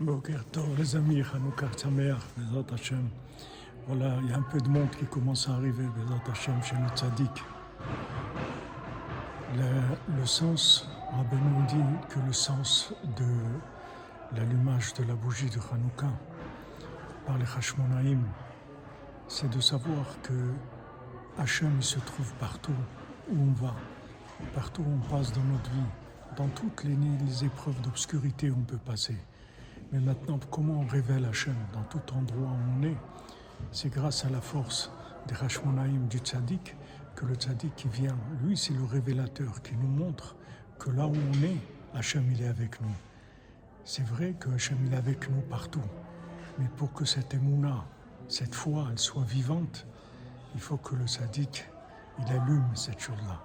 Les amis. Voilà, il y a un peu de monde qui commence à arriver, chez le Tzadik. Le, sens, Rabbeinu dit que le sens de l'allumage de la bougie de Hanouka par les Hashmonaïm, c'est de savoir que Hachem se trouve partout où on va, partout où on passe dans notre vie, dans toutes les, les épreuves d'obscurité où on peut passer. Mais maintenant, comment on révèle Hachem dans tout endroit où on est? C'est grâce à la force des Hashmonaïm du Tzadik que le Tzadik qui vient, lui, c'est le révélateur qui nous montre que là où on est, Hachem il est avec nous. C'est vrai que Hachem il est avec nous partout, mais pour que cette émouna, cette foi, elle soit vivante, il faut que le Tzadik, il allume cette chose-là,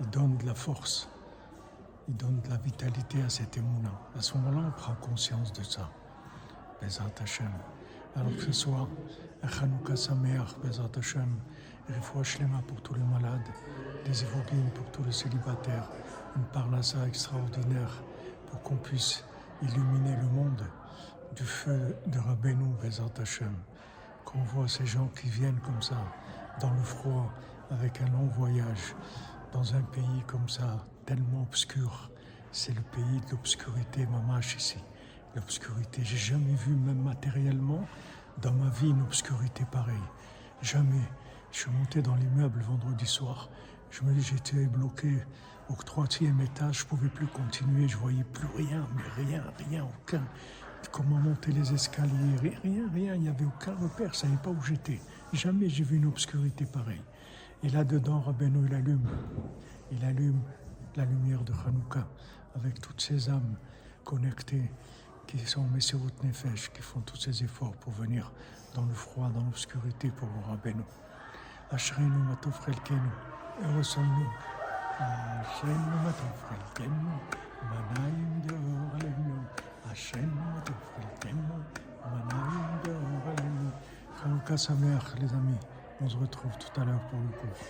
il donne de la force il donne de la vitalité à cette émouna. À ce moment-là, on prend conscience de ça. Bezat. Alors que ce soit un Chanukah Sameach, Bezat Hashem, pour tous les malades, des évoquines pour tous les célibataires, une parnassa extraordinaire pour qu'on puisse illuminer le monde du feu de Rabbeinu, Bezat Hashem. Qu'on voit ces gens qui viennent comme ça, dans le froid, avec un long voyage, dans un pays comme ça, tellement obscur. C'est le pays de l'obscurité, mamache ici. L'obscurité, j'ai jamais vu, même matériellement, dans ma vie, une obscurité pareille. Jamais. Je suis monté dans l'immeuble vendredi soir. Je me j'étais bloqué au troisième étage, je pouvais plus continuer, je voyais plus rien, mais rien, rien, aucun. Comment monter les escaliers, rien, rien, il n'y avait aucun repère, je savais pas où j'étais. Jamais j'ai vu une obscurité pareille. Et là-dedans, Rabbeinu, il allume. Il allume la lumière de Hanouka avec toutes ces âmes connectées qui sont Messerut Nefesh, qui font tous ces efforts pour venir dans le froid, dans l'obscurité pour vous Rabbeinu. Ashrenu matofrelkenu, heureux sommes-nous. Ashrenu matofrelkenu, manayim deor alenu. Ashrenu matofrelkenu, manayim deor alenu. Hanouka Sameach, les amis. On se retrouve tout à l'heure pour le cours.